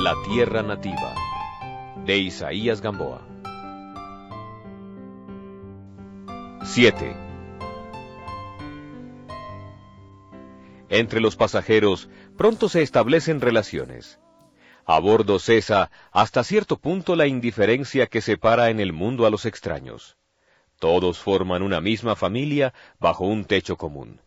La Tierra Nativa, de Isaías Gamboa. 7. Entre los pasajeros pronto se establecen relaciones. A bordo cesa hasta cierto punto la indiferencia que separa en el mundo a los extraños. Todos forman una misma familia bajo un techo común.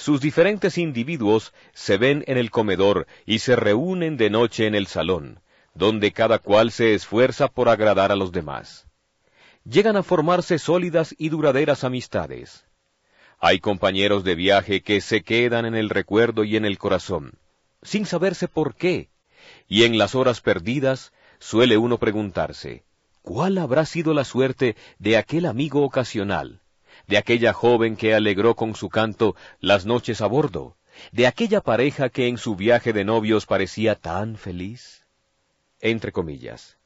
Sus diferentes individuos se ven en el comedor y se reúnen de noche en el salón, donde cada cual se esfuerza por agradar a los demás. Llegan a formarse sólidas y duraderas amistades. Hay compañeros de viaje que se quedan en el recuerdo y en el corazón, sin saberse por qué, y en las horas perdidas suele uno preguntarse, ¿cuál habrá sido la suerte de aquel amigo ocasional? De aquella joven que alegró con su canto las noches a bordo, de aquella pareja que en su viaje de novios parecía tan feliz? Entre comillas,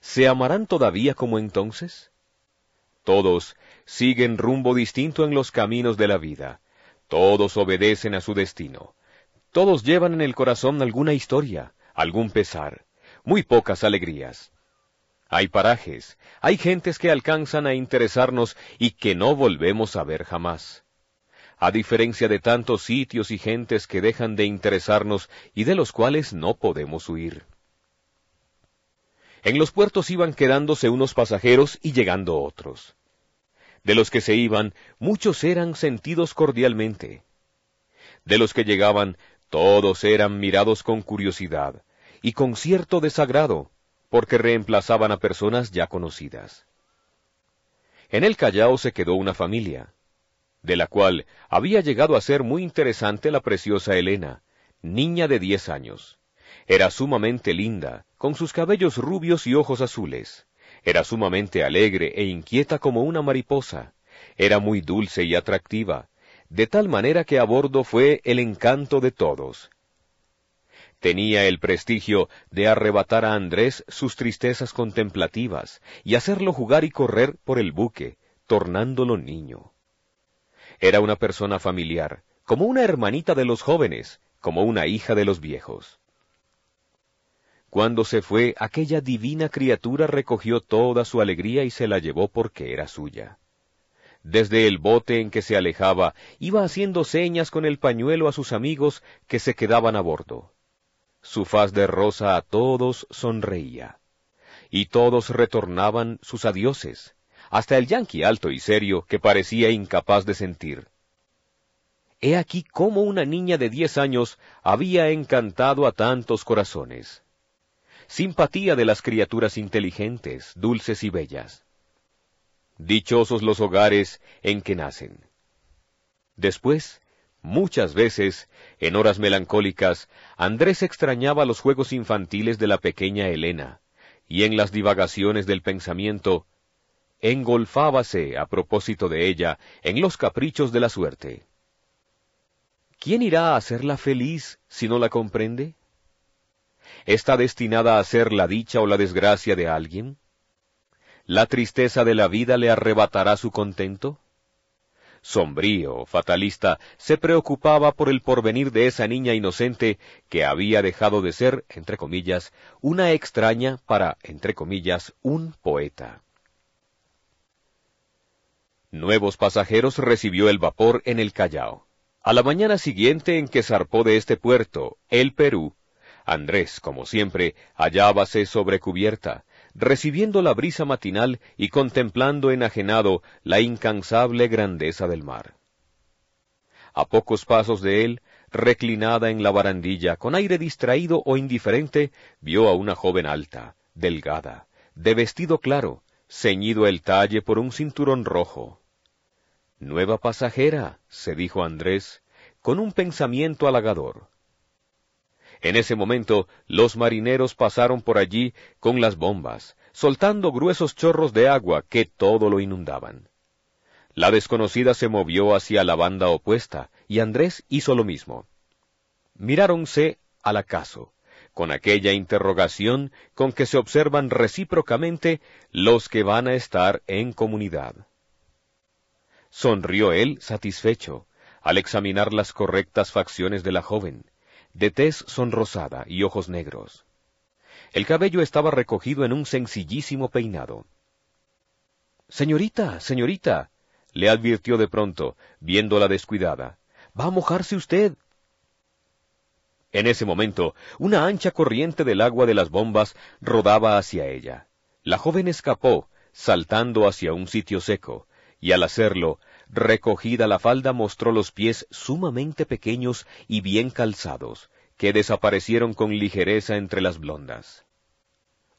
¿se amarán todavía como entonces? Todos siguen rumbo distinto en los caminos de la vida, todos obedecen a su destino, todos llevan en el corazón alguna historia, algún pesar, muy pocas alegrías. Hay parajes, hay gentes que alcanzan a interesarnos y que no volvemos a ver jamás. A diferencia de tantos sitios y gentes que dejan de interesarnos y de los cuales no podemos huir. En los puertos iban quedándose unos pasajeros y llegando otros. De los que se iban, muchos eran sentidos cordialmente. De los que llegaban, todos eran mirados con curiosidad y con cierto desagrado, porque reemplazaban a personas ya conocidas. En el Callao se quedó una familia, de la cual había llegado a ser muy interesante la preciosa Elena, niña de diez años. Era sumamente linda, con sus cabellos rubios y ojos azules. Era sumamente alegre e inquieta como una mariposa. Era muy dulce y atractiva, de tal manera que a bordo fue el encanto de todos, tenía el prestigio de arrebatar a Andrés sus tristezas contemplativas y hacerlo jugar y correr por el buque, tornándolo niño. Era una persona familiar, como una hermanita de los jóvenes, como una hija de los viejos. Cuando se fue, aquella divina criatura recogió toda su alegría y se la llevó porque era suya. Desde el bote en que se alejaba, iba haciendo señas con el pañuelo a sus amigos que se quedaban a bordo. Su faz de rosa a todos sonreía, y todos retornaban sus adioses, hasta el yanqui alto y serio que parecía incapaz de sentir. He aquí cómo una niña de diez años había encantado a tantos corazones. Simpatía de las criaturas inteligentes, dulces y bellas. Dichosos los hogares en que nacen. Después, Muchas veces, en horas melancólicas, Andrés extrañaba los juegos infantiles de la pequeña Elena, y en las divagaciones del pensamiento, engolfábase, a propósito de ella, en los caprichos de la suerte. ¿Quién irá a hacerla feliz si no la comprende? ¿Está destinada a ser la dicha o la desgracia de alguien? ¿La tristeza de la vida le arrebatará su contento? Sombrío, fatalista, se preocupaba por el porvenir de esa niña inocente que había dejado de ser, entre comillas, una extraña para, entre comillas, un poeta. Nuevos pasajeros recibió el vapor en el Callao. A la mañana siguiente en que zarpó de este puerto, el Perú, Andrés, como siempre, hallábase sobre cubierta, recibiendo la brisa matinal y contemplando enajenado la incansable grandeza del mar. A pocos pasos de él, reclinada en la barandilla, con aire distraído o indiferente, vio a una joven alta, delgada, de vestido claro, ceñido el talle por un cinturón rojo. Nueva pasajera, se dijo Andrés, con un pensamiento halagador. En ese momento los marineros pasaron por allí con las bombas, soltando gruesos chorros de agua que todo lo inundaban. La desconocida se movió hacia la banda opuesta, y Andrés hizo lo mismo. Miráronse al acaso, con aquella interrogación con que se observan recíprocamente los que van a estar en comunidad. Sonrió él satisfecho, al examinar las correctas facciones de la joven, de tez sonrosada y ojos negros. El cabello estaba recogido en un sencillísimo peinado. Señorita, señorita, le advirtió de pronto, viéndola descuidada. Va a mojarse usted. En ese momento, una ancha corriente del agua de las bombas rodaba hacia ella. La joven escapó, saltando hacia un sitio seco, y al hacerlo, recogida la falda mostró los pies sumamente pequeños y bien calzados, que desaparecieron con ligereza entre las blondas.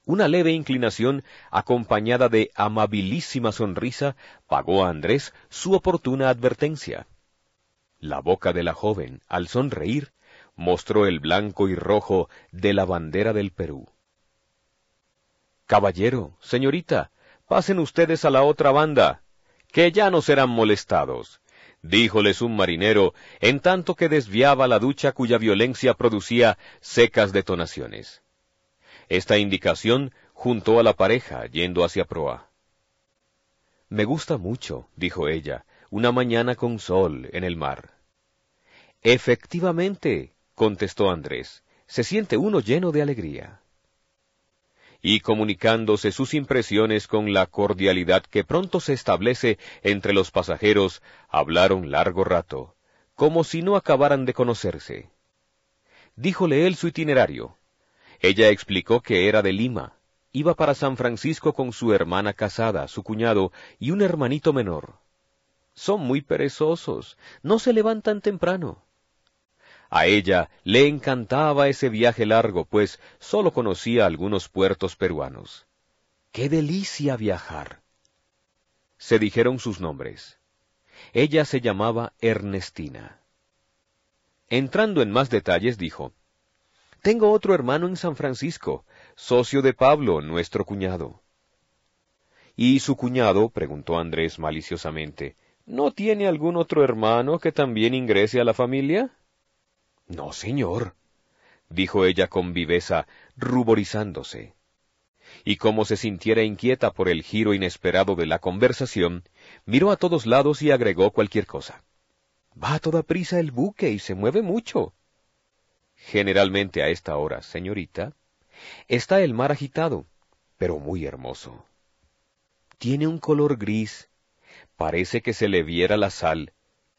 Una leve inclinación, acompañada de amabilísima sonrisa, pagó a Andrés su oportuna advertencia. La boca de la joven, al sonreír, mostró el blanco y rojo de la bandera del Perú. Caballero, señorita, pasen ustedes a la otra banda, que ya no serán molestados, díjoles un marinero, en tanto que desviaba la ducha cuya violencia producía secas detonaciones. Esta indicación juntó a la pareja yendo hacia proa. Me gusta mucho, dijo ella, una mañana con sol en el mar. Efectivamente, contestó Andrés, se siente uno lleno de alegría. Y comunicándose sus impresiones con la cordialidad que pronto se establece entre los pasajeros, hablaron largo rato, como si no acabaran de conocerse. Díjole él su itinerario, ella explicó que era de Lima. Iba para San Francisco con su hermana casada, su cuñado y un hermanito menor. Son muy perezosos, no se levantan temprano. A ella le encantaba ese viaje largo, pues sólo conocía algunos puertos peruanos. ¡Qué delicia viajar! Se dijeron sus nombres. Ella se llamaba Ernestina. Entrando en más detalles, dijo, tengo otro hermano en San Francisco, socio de Pablo, nuestro cuñado. ¿Y su cuñado? preguntó Andrés maliciosamente. ¿No tiene algún otro hermano que también ingrese a la familia? No, señor, dijo ella con viveza, ruborizándose. Y como se sintiera inquieta por el giro inesperado de la conversación, miró a todos lados y agregó cualquier cosa. Va a toda prisa el buque y se mueve mucho. Generalmente a esta hora, señorita, está el mar agitado, pero muy hermoso. Tiene un color gris, parece que se le viera la sal,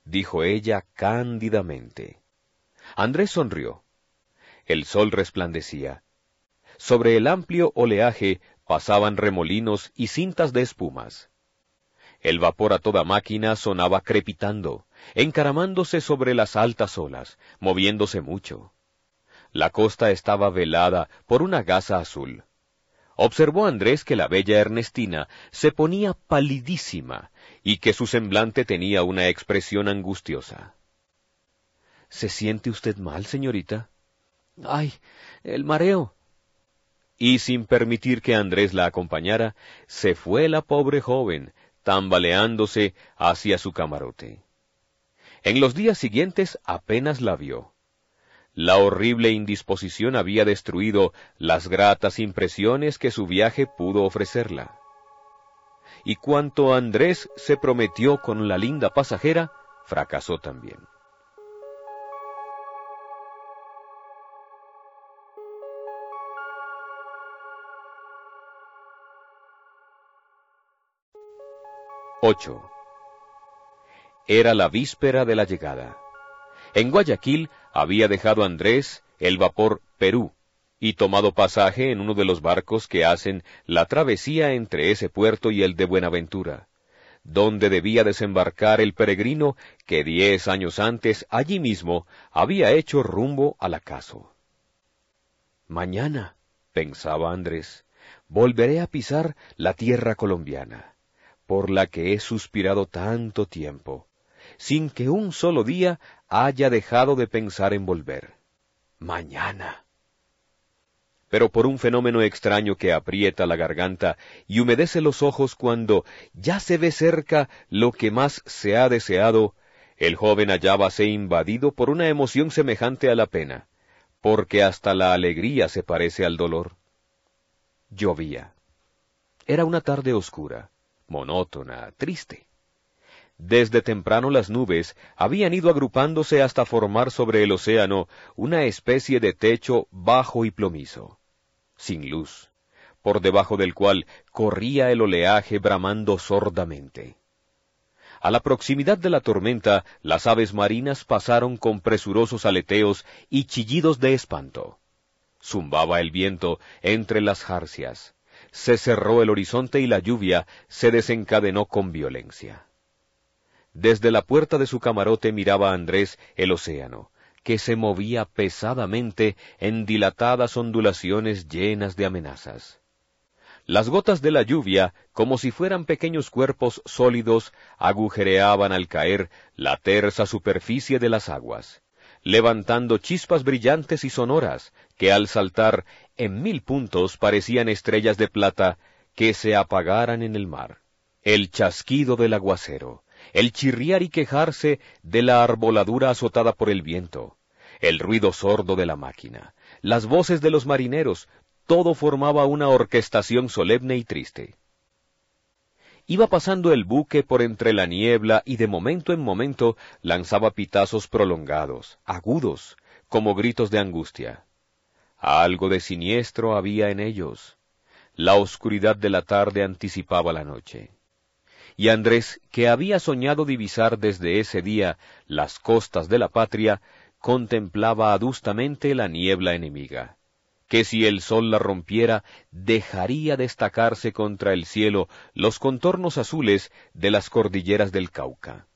dijo ella cándidamente. Andrés sonrió. El sol resplandecía. Sobre el amplio oleaje pasaban remolinos y cintas de espumas. El vapor a toda máquina sonaba crepitando, encaramándose sobre las altas olas, moviéndose mucho. La costa estaba velada por una gasa azul. Observó Andrés que la bella Ernestina se ponía palidísima y que su semblante tenía una expresión angustiosa. ¿Se siente usted mal, señorita? Ay, el mareo. Y sin permitir que Andrés la acompañara, se fue la pobre joven, tambaleándose hacia su camarote. En los días siguientes apenas la vio. La horrible indisposición había destruido las gratas impresiones que su viaje pudo ofrecerla. Y cuanto Andrés se prometió con la linda pasajera, fracasó también. Ocho. Era la víspera de la llegada. En Guayaquil había dejado Andrés el vapor Perú y tomado pasaje en uno de los barcos que hacen la travesía entre ese puerto y el de Buenaventura, donde debía desembarcar el peregrino que diez años antes allí mismo había hecho rumbo al acaso. Mañana, pensaba Andrés, volveré a pisar la tierra colombiana, por la que he suspirado tanto tiempo, sin que un solo día haya dejado de pensar en volver. Mañana. Pero por un fenómeno extraño que aprieta la garganta y humedece los ojos cuando ya se ve cerca lo que más se ha deseado, el joven hallábase invadido por una emoción semejante a la pena, porque hasta la alegría se parece al dolor. Llovía. Era una tarde oscura, monótona, triste. Desde temprano las nubes habían ido agrupándose hasta formar sobre el océano una especie de techo bajo y plomizo. sin luz, por debajo del cual corría el oleaje bramando sordamente. A la proximidad de la tormenta, las aves marinas pasaron con presurosos aleteos y chillidos de espanto. Zumbaba el viento entre las jarcias. Se cerró el horizonte y la lluvia se desencadenó con violencia. Desde la puerta de su camarote miraba Andrés el océano, que se movía pesadamente en dilatadas ondulaciones llenas de amenazas. Las gotas de la lluvia, como si fueran pequeños cuerpos sólidos, agujereaban al caer la tersa superficie de las aguas, levantando chispas brillantes y sonoras que al saltar en mil puntos parecían estrellas de plata que se apagaran en el mar. El chasquido del aguacero, el chirriar y quejarse de la arboladura azotada por el viento, el ruido sordo de la máquina, las voces de los marineros, todo formaba una orquestación solemne y triste. Iba pasando el buque por entre la niebla y de momento en momento lanzaba pitazos prolongados, agudos, como gritos de angustia. Algo de siniestro había en ellos. La oscuridad de la tarde anticipaba la noche. Y Andrés, que había soñado divisar desde ese día las costas de la patria, contemplaba adustamente la niebla enemiga que si el sol la rompiera, dejaría destacarse contra el cielo los contornos azules de las cordilleras del Cauca.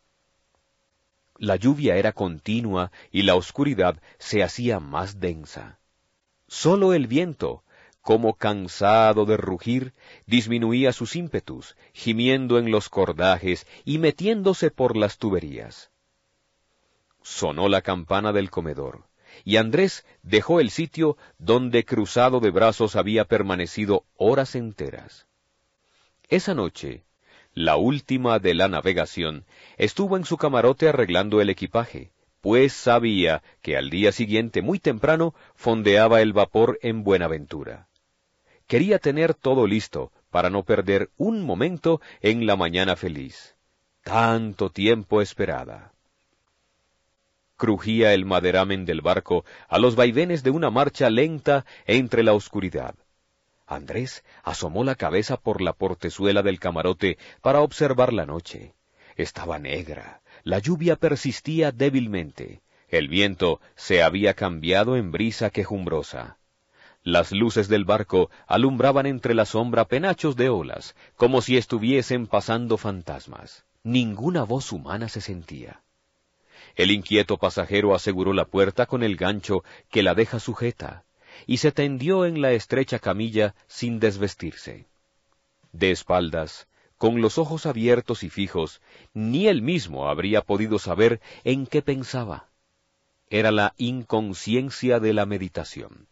La lluvia era continua y la oscuridad se hacía más densa. Sólo el viento, como cansado de rugir, disminuía sus ímpetus, gimiendo en los cordajes y metiéndose por las tuberías. Sonó la campana del comedor y Andrés dejó el sitio donde cruzado de brazos había permanecido horas enteras. Esa noche, la última de la navegación, estuvo en su camarote arreglando el equipaje, pues sabía que al día siguiente muy temprano fondeaba el vapor en Buenaventura. Quería tener todo listo para no perder un momento en la mañana feliz. Tanto tiempo esperada crujía el maderamen del barco a los vaivenes de una marcha lenta entre la oscuridad. Andrés asomó la cabeza por la portezuela del camarote para observar la noche. Estaba negra, la lluvia persistía débilmente, el viento se había cambiado en brisa quejumbrosa. Las luces del barco alumbraban entre la sombra penachos de olas, como si estuviesen pasando fantasmas. Ninguna voz humana se sentía. El inquieto pasajero aseguró la puerta con el gancho que la deja sujeta, y se tendió en la estrecha camilla sin desvestirse. De espaldas, con los ojos abiertos y fijos, ni él mismo habría podido saber en qué pensaba. Era la inconsciencia de la meditación.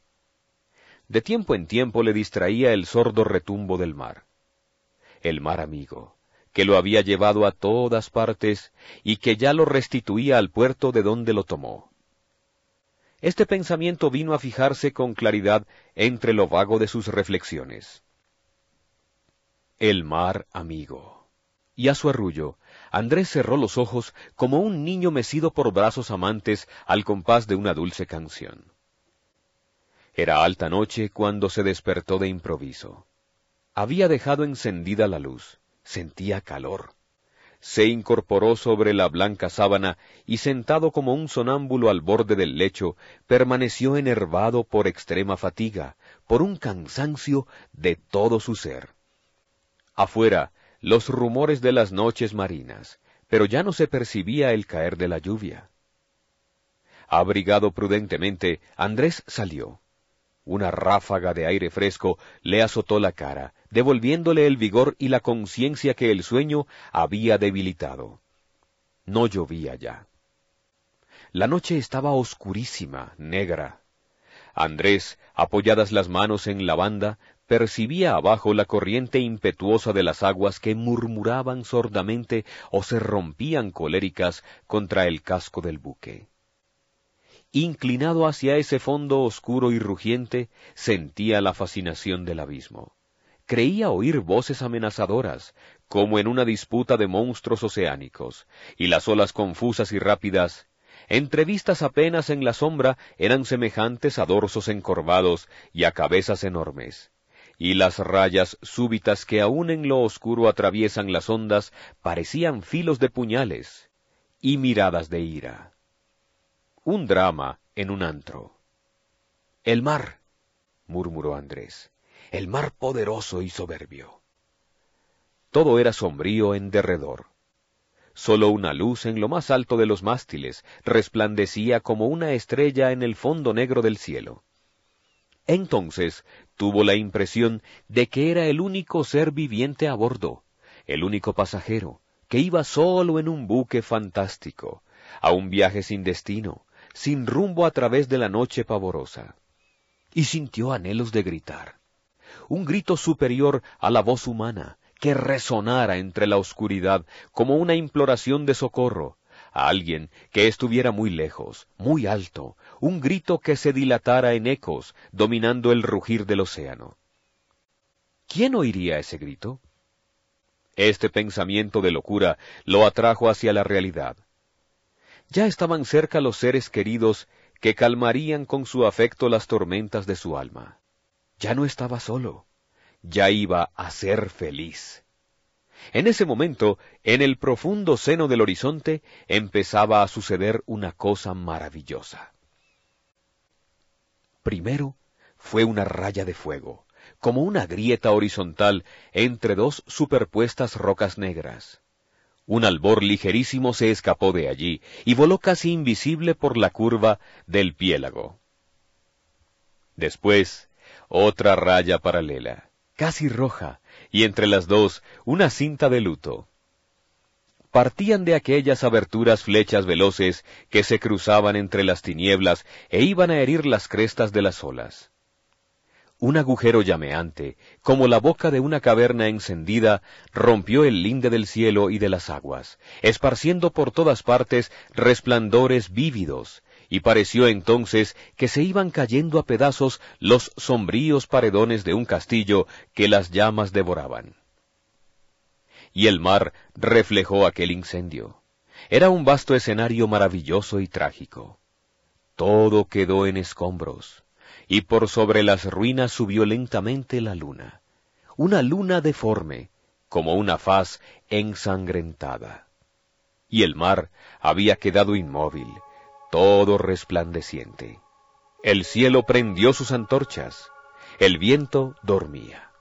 De tiempo en tiempo le distraía el sordo retumbo del mar. El mar amigo, que lo había llevado a todas partes y que ya lo restituía al puerto de donde lo tomó. Este pensamiento vino a fijarse con claridad entre lo vago de sus reflexiones. El mar amigo. Y a su arrullo, Andrés cerró los ojos como un niño mecido por brazos amantes al compás de una dulce canción. Era alta noche cuando se despertó de improviso. Había dejado encendida la luz sentía calor. Se incorporó sobre la blanca sábana y sentado como un sonámbulo al borde del lecho, permaneció enervado por extrema fatiga, por un cansancio de todo su ser. Afuera, los rumores de las noches marinas, pero ya no se percibía el caer de la lluvia. Abrigado prudentemente, Andrés salió. Una ráfaga de aire fresco le azotó la cara, devolviéndole el vigor y la conciencia que el sueño había debilitado. No llovía ya. La noche estaba oscurísima, negra. Andrés, apoyadas las manos en la banda, percibía abajo la corriente impetuosa de las aguas que murmuraban sordamente o se rompían coléricas contra el casco del buque. Inclinado hacia ese fondo oscuro y rugiente, sentía la fascinación del abismo. Creía oír voces amenazadoras, como en una disputa de monstruos oceánicos, y las olas confusas y rápidas entrevistas apenas en la sombra, eran semejantes a dorsos encorvados y a cabezas enormes. Y las rayas súbitas que aún en lo oscuro atraviesan las ondas parecían filos de puñales y miradas de ira. Un drama en un antro. El mar, murmuró Andrés, el mar poderoso y soberbio. Todo era sombrío en derredor. Solo una luz en lo más alto de los mástiles resplandecía como una estrella en el fondo negro del cielo. Entonces tuvo la impresión de que era el único ser viviente a bordo, el único pasajero, que iba solo en un buque fantástico, a un viaje sin destino, sin rumbo a través de la noche pavorosa. Y sintió anhelos de gritar, un grito superior a la voz humana, que resonara entre la oscuridad como una imploración de socorro, a alguien que estuviera muy lejos, muy alto, un grito que se dilatara en ecos, dominando el rugir del océano. ¿Quién oiría ese grito? Este pensamiento de locura lo atrajo hacia la realidad. Ya estaban cerca los seres queridos que calmarían con su afecto las tormentas de su alma. Ya no estaba solo ya iba a ser feliz. En ese momento, en el profundo seno del horizonte, empezaba a suceder una cosa maravillosa. Primero fue una raya de fuego, como una grieta horizontal entre dos superpuestas rocas negras. Un albor ligerísimo se escapó de allí y voló casi invisible por la curva del piélago. Después, otra raya paralela casi roja, y entre las dos una cinta de luto. Partían de aquellas aberturas flechas veloces que se cruzaban entre las tinieblas e iban a herir las crestas de las olas. Un agujero llameante, como la boca de una caverna encendida, rompió el linde del cielo y de las aguas, esparciendo por todas partes resplandores vívidos, y pareció entonces que se iban cayendo a pedazos los sombríos paredones de un castillo que las llamas devoraban. Y el mar reflejó aquel incendio. Era un vasto escenario maravilloso y trágico. Todo quedó en escombros, y por sobre las ruinas subió lentamente la luna, una luna deforme, como una faz ensangrentada. Y el mar había quedado inmóvil, todo resplandeciente. El cielo prendió sus antorchas, el viento dormía.